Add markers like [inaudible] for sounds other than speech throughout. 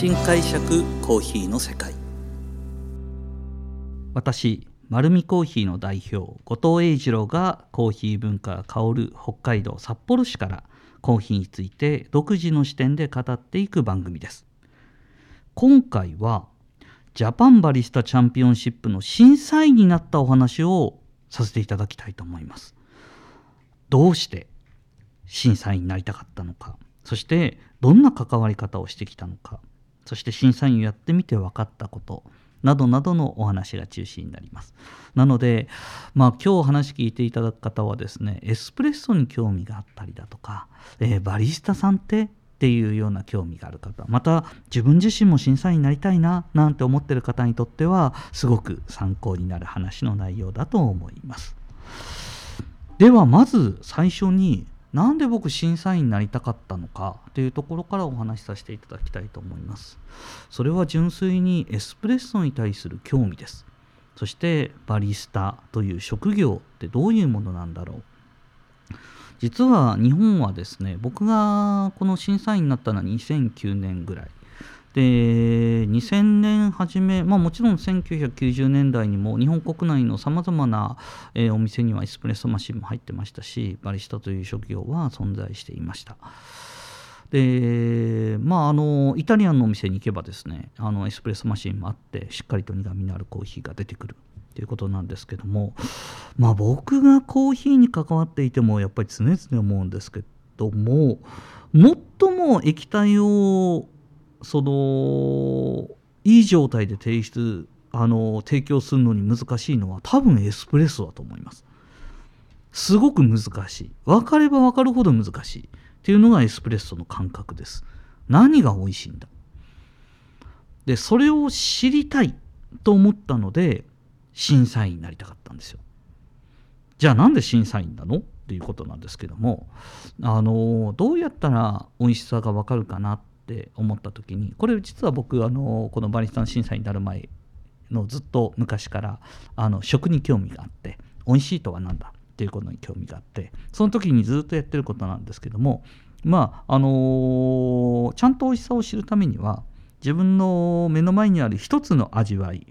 新解釈コーヒーの世界。私丸見コーヒーの代表後藤英二郎がコーヒー文化が香る北海道札幌市からコーヒーについて独自の視点で語っていく番組です。今回はジャパンバリスタチャンピオンシップの審査員になったお話をさせていただきたいと思います。どうして審査員になりたかったのかそしてどんな関わり方をしてきたのか。そして審査員をやってみて分かったことなどなどのお話が中心になります。なので、まあ、今日話聞いていただく方はですねエスプレッソに興味があったりだとか、えー、バリスタさんってっていうような興味がある方また自分自身も審査員になりたいななんて思ってる方にとってはすごく参考になる話の内容だと思います。ではまず最初になんで僕審査員になりたかったのかというところからお話しさせていただきたいと思います。それは純粋にエスプレッソに対する興味です。そしてバリスタという職業ってどういうものなんだろう。実は日本はですね僕がこの審査員になったのは2009年ぐらい。で2000年初め、まあ、もちろん1990年代にも日本国内のさまざまな、え、お店にはエスプレッソマシンも入ってましたしバリスタという職業は存在していました。でまああのイタリアンのお店に行けばですねあのエスプレッソマシンもあってしっかりと苦みのあるコーヒーが出てくるということなんですけどもまあ僕がコーヒーに関わっていてもやっぱり常々思うんですけども最も液体をそのいい状態で提出あの提供するのに難しいのは多分エスプレッソだと思います。すごく難しい。分かれば分かるほど難しいっていうのがエスプレッソの感覚です。何が美味しいんだ。でそれを知りたいと思ったので審査員になりたかったんですよ。じゃあなんで審査員なの？っていうことなんですけどもあのどうやったら美味しさが分かるかなっって思った時にこれ実は僕あのこのバリスタの審査になる前のずっと昔からあの食に興味があって美味しいとは何だ？っていうことに興味があってその時にずっとやってることなんですけどもまああの、ちゃんと美味しさを知るためには自分の目の前にある一つの味わい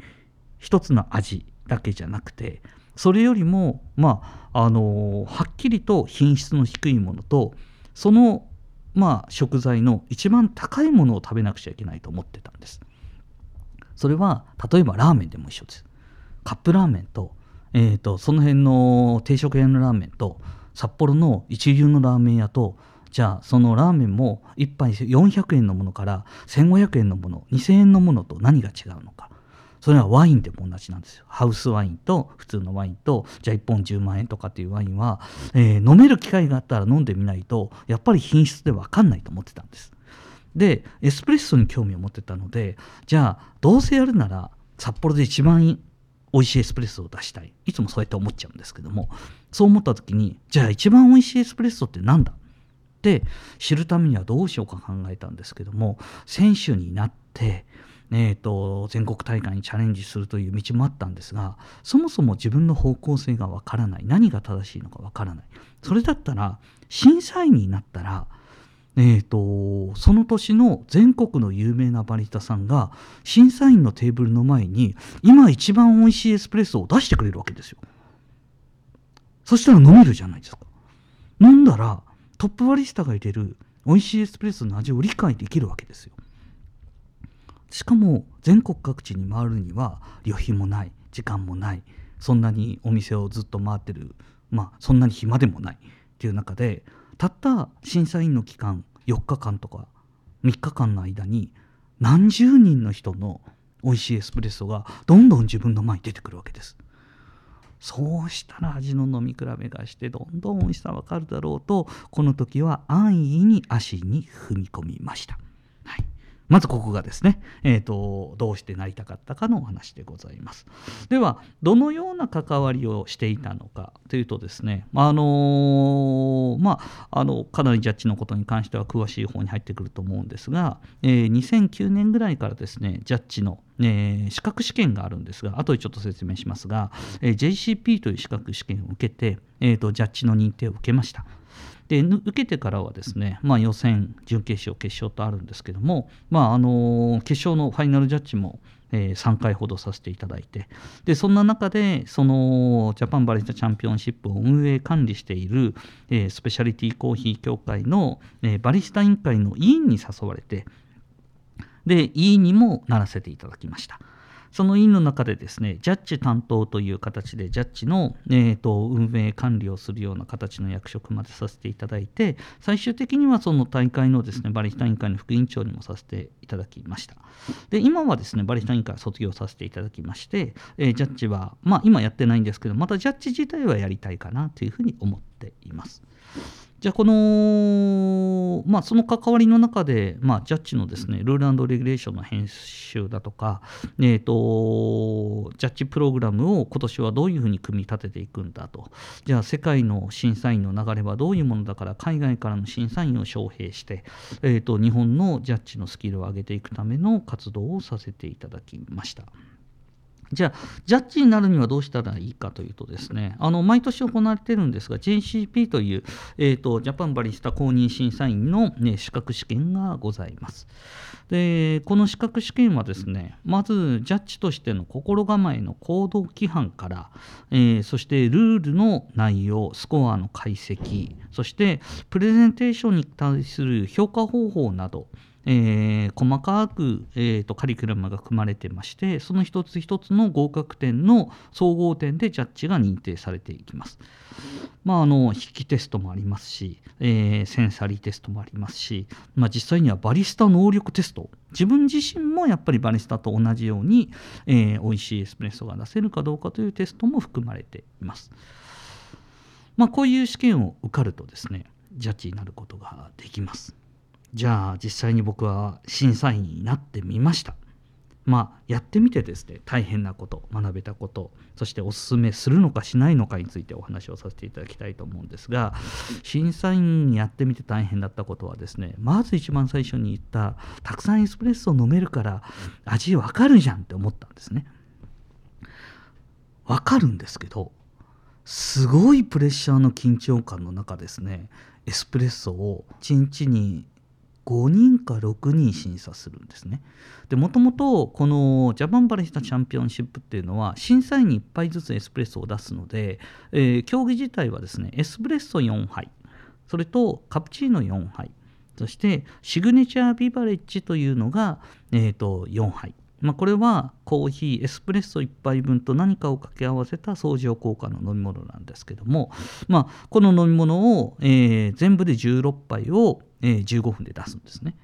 一つの味だけじゃなくてそれよりもまああの、はっきりと品質の低いものとそのまあ、食材の一番高いものを食べなくちゃいけないと思ってたんです。それは例えばラーメンでも一緒です。カップラーメンと,、えーと、その辺の定食屋のラーメンと札幌の一流のラーメン屋とじゃあそのラーメンも1杯400円のものから1500円のもの2000円のものと何が違うのかそれはワインでも同じなんですよ。ハウスワインと普通のワインと、じゃあ1本10万円とかっていうワインは、えー、飲める機会があったら飲んでみないと、やっぱり品質で分かんないと思ってたんです。で、エスプレッソに興味を持ってたので、じゃあどうせやるなら札幌で一番美味しいエスプレッソを出したい。いつもそうやって思っちゃうんですけども、そう思った時に、じゃあ一番美味しいエスプレッソって何だ？って知るためにはどうしようか考えたんですけども、選手になって、えーと、全国大会にチャレンジするという道もあったんですがそもそも自分の方向性がわからない。何が正しいのかわからない。それだったら審査員になったら、えーと、その年の全国の有名なバリスタさんが審査員のテーブルの前に今一番美味しいエスプレッソを出してくれるわけですよ。そしたら飲めるじゃないですか。飲んだらトップバリスタが入れる美味しいエスプレッソの味を理解できるわけですよ。しかも全国各地に回るには旅費もない時間もないそんなにお店をずっと回ってるまあそんなに暇でもないっていう中でたった審査員の期間4日間とか3日間の間に何十人の人の美味しいエスプレッソがどんどん自分の前に出てくるわけです。そうしたら味の飲み比べがしてどんどん美味しさわかるだろうとこの時は安易に足に踏み込みました。まずここがですね、えーと、どうしてなりたかったかのお話でございます。ではどのような関わりをしていたのかというとですね、あのー、まあ、あのかなりジャッジのことに関しては詳しい方に入ってくると思うんですが、えー、2009年ぐらいからですねジャッジのえー、資格試験があるんですが後でちょっと説明しますが、えー、JCP という資格試験を受けて、えーと、ジャッジの認定を受けましたで受けてからはですね、まあ、予選準決勝決勝とあるんですけども、まあ、あの決勝のファイナルジャッジもえー、3回ほどさせていただいてでそんな中でそのジャパンバリスタチャンピオンシップを運営管理している、えー、スペシャリティコーヒー協会の、えー、バリスタ委員会の委員に誘われてで委員にもならせていただきました。その委員の中でですね、ジャッジ担当という形で、ジャッジの、えーと、運営管理をするような形の役職までさせていただいて、最終的にはその大会のですね、バリスタ委員会の副委員長にもさせていただきました。で、今はですね、バリスタ委員会卒業させていただきまして、えー、ジャッジは、まあ今やってないんですけど、またジャッジ自体はやりたいかなというふうに思っています。じゃあこの、まあ、その関わりの中で、まあ、ジャッジのですねルールレギュレーションの編集だとか、えーと、ジャッジプログラムを今年はどういうふうに組み立てていくんだとじゃあ世界の審査員の流れはどういうものだから海外からの審査員を招聘して、えーと日本のジャッジのスキルを上げていくための活動をさせていただきました。じゃあ、ジャッジになるにはどうしたらいいかというとですね、あの毎年行われているんですが、JCP という、えーと、ジャパンバリスタ公認審査員の、ね、資格試験がございます。で、この資格試験はですね、まずジャッジとしての心構えの行動規範から、えー、そしてルールの内容、スコアの解析、そしてプレゼンテーションに対する評価方法など、えー、細かく、えーと、カリキュラムが組まれてましてその一つ一つの合格点の総合点でジャッジが認定されていきます。まあ、あの筆記テストもありますし、えー、センサリーテストもありますし、まあ、実際にはバリスタ能力テスト自分自身もやっぱりバリスタと同じように、えー、美味しいエスプレッソが出せるかどうかというテストも含まれています。まあ、こういう試験を受かるとですねジャッジになることができます。じゃあ実際に僕は審査員になってみました。まあ、やってみてですね大変なこと学べたことそしておすすめするのかしないのかについてお話をさせていただきたいと思うんですが審査員にやってみて大変だったことはですねまず一番最初に言ったたくさんエスプレッソを飲めるから味わかるじゃんって思ったんですねわかるんですけどすごいプレッシャーの緊張感の中ですねエスプレッソを1日に5人か6人審査するんですね。でもともとこのジャパンバレスタチャンピオンシップっていうのは審査員に1杯ずつエスプレッソを出すので、えー、競技自体はですねエスプレッソ4杯。それとカプチーノ4杯。そしてシグネチャービバレッジというのが、えーと、4杯。まあ、これはコーヒーエスプレッソ1杯分と何かを掛け合わせた相乗効果の飲み物なんですけども、まあ、この飲み物を、えー、全部で16杯を、えー、15分で出すんですね。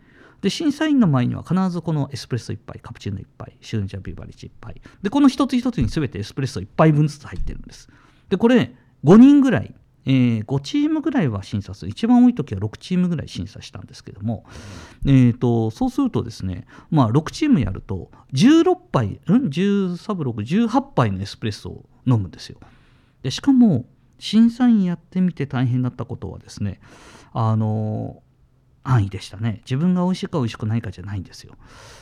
で審査員の前には必ずこのエスプレッソ1杯カプチーノ1杯シュンジャビバリッジ1杯でこの一つ一つに全てエスプレッソ1杯分ずつ入ってるんですでこれ5人ぐらいえー、5チームぐらいは審査する。一番多い時は6チームぐらい審査したんですけども、えーと、そうするとですね、まあ、6チームやると16杯うん1318杯のエスプレッソを飲むんですよ。でしかも審査員やってみて大変だったことはですねあの安易でしたね。自分が美味しいか美味しくないかじゃないんですよ。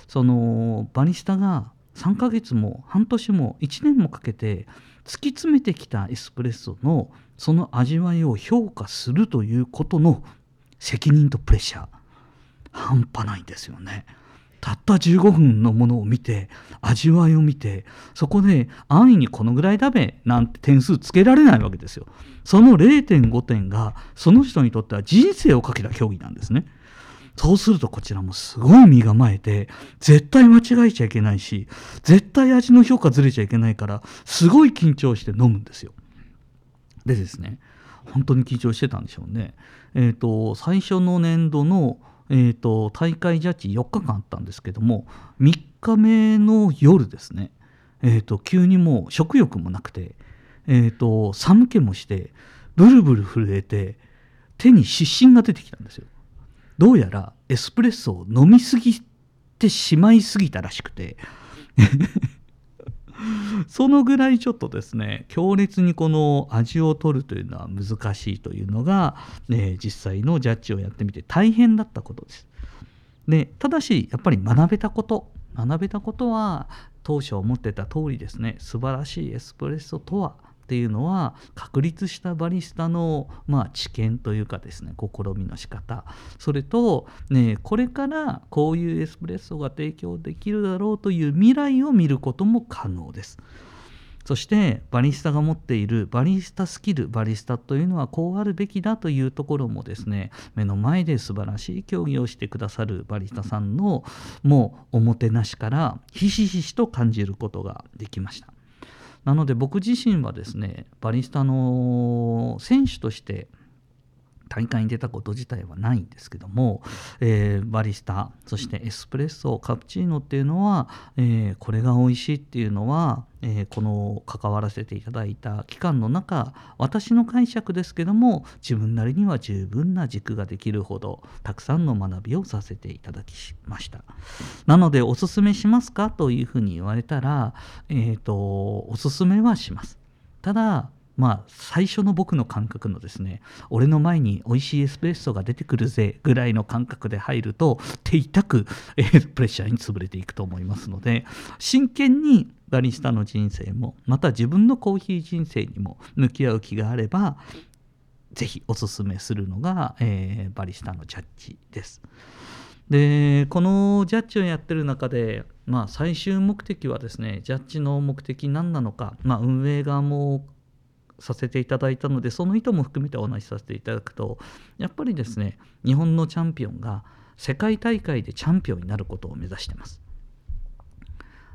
そのバリスタが3ヶ月も半年も1年もかけて突き詰めてきたエスプレッソのその味わいを評価するということの責任とプレッシャー半端ないんですよね。たった15分のものを見て味わいを見てそこで安易にこのぐらいダメなんて点数つけられないわけですよ。その0.5点がその人にとっては人生をかけた競技なんですね。そうするとこちらもすごい身構えて、絶対間違えちゃいけないし、絶対味の評価ずれちゃいけないから、すごい緊張して飲むんですよ。でですね、本当に緊張してたんでしょうね。えっ、ー、と、最初の年度の、えーと、大会ジャッジ4日間あったんですけども、3日目の夜ですね、えーと、急にもう食欲もなくて、えーと寒気もして、ブルブル震えて、手に湿疹が出てきたんですよ。どうやらエスプレッソを飲みすぎてしまいすぎたらしくて [laughs] そのぐらいちょっとですね強烈にこの味を取るというのは難しいというのが、ね、実際のジャッジをやってみて大変だったことです。でただしやっぱり学べたこと学べたことは当初思ってた通りですね素晴らしいエスプレッソとはっていうのは確立したバリスタの、まあ、知見というかですね試みの仕方それと、ね、これからこういうエスプレッソが提供できるだろうという未来を見ることも可能です。そしてバリスタが持っているバリスタスキルバリスタというのはこうあるべきだというところもですね目の前で素晴らしい競技をしてくださるバリスタさんのもうおもてなしからひしひしと感じることができました。なので僕自身はですねバリスタの選手として大会に出たこと自体はないんですけども、えー、バリスタそしてエスプレッソカプチーノっていうのは、えー、これが美味しいっていうのは、えー、この関わらせていただいた期間の中私の解釈ですけども自分なりには十分な軸ができるほどたくさんの学びをさせていただきました。なのでおすすめしますか？というふうに言われたら、えーとおすすめはします。ただまあ最初の僕の感覚のですね俺の前に美味しいエスプレッソが出てくるぜぐらいの感覚で入ると手痛く、[laughs] プレッシャーに潰れていくと思いますので真剣にバリスタの人生もまた自分のコーヒー人生にも向き合う気があればぜひおすすめするのが、えー、バリスタのジャッジです。でこのジャッジをやってる中で、まあ、最終目的はですねジャッジの目的何なのか、まあ、運営側もさせていただいたのでその意図も含めてお話しさせていただくとやっぱりですね日本のチャンピオンが世界大会でチャンピオンになることを目指してます。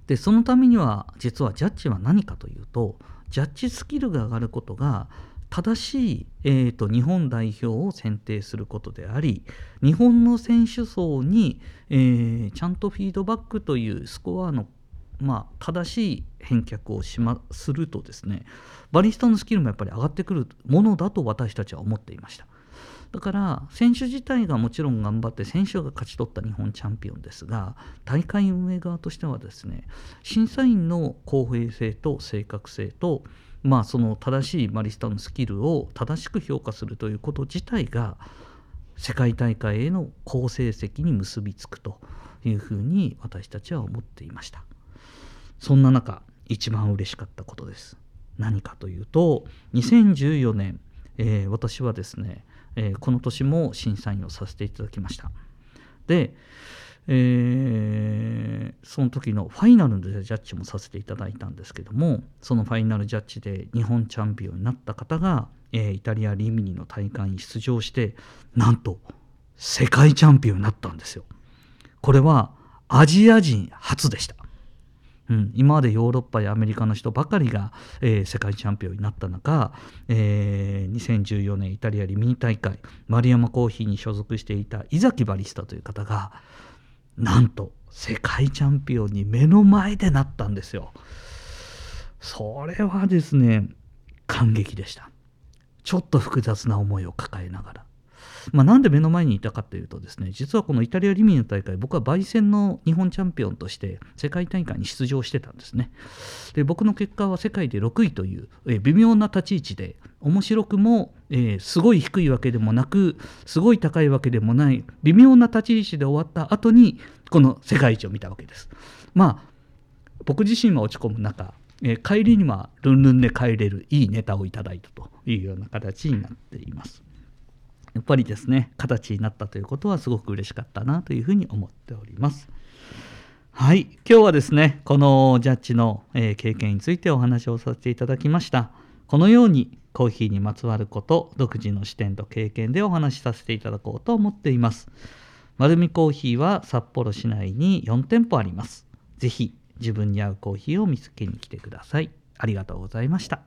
でそのためには実はジャッジは何かというとジャッジスキルが上がることが正しい、えーと、日本代表を選定することであり日本の選手層に、えー、ちゃんとフィードバックというスコアのまあ、正しい返却をしまするとですねバリスタのスキルもやっぱり上がってくるものだと私たちは思っていましただから選手自体がもちろん頑張って選手が勝ち取った日本チャンピオンですが大会運営側としてはですね審査員の公平性と正確性とまあその正しいバリスタのスキルを正しく評価するということ自体が世界大会への好成績に結びつくというふうに私たちは思っていました。そんな中一番嬉しかったことです。何かというと2014年、えー、私はですね、えー、この年も審査員をさせていただきました。で、えー、その時のファイナルのジャッジもさせていただいたんですけどもそのファイナルジャッジで日本チャンピオンになった方が、えイタリア・リミニの大会に出場してなんと世界チャンピオンになったんですよ。これはアジア人初でした。うん、今までヨーロッパやアメリカの人ばかりが、えー、世界チャンピオンになった中、えー、2014年イタリアリミニ大会丸山コーヒーに所属していた井崎バリスタという方がなんと世界チャンピオンに目の前でなったんですよ。それはですね感激でした。ちょっと複雑な思いを抱えながら。まあ、なんで目の前にいたかというとですね実はこのイタリアリミの大会僕は焙煎の日本チャンピオンとして世界大会に出場してたんですねで僕の結果は世界で6位という、え、微妙な立ち位置で面白くも、えー、すごい低いわけでもなくすごい高いわけでもない微妙な立ち位置で終わった後にこの世界一を見たわけですまあ僕自身は落ち込む中え、帰りにはルンルンで帰れるいいネタをいただいたというような形になっています。やっぱりですね形になったということはすごく嬉しかったなというふうに思っております。はい今日はですねこのジャッジの、え、経験についてお話をさせていただきました。このようにコーヒーにまつわること独自の視点と経験でお話しさせていただこうと思っています。丸るコーヒーは札幌市内に4店舗あります。是非自分に合うコーヒーを見つけに来てください。ありがとうございました。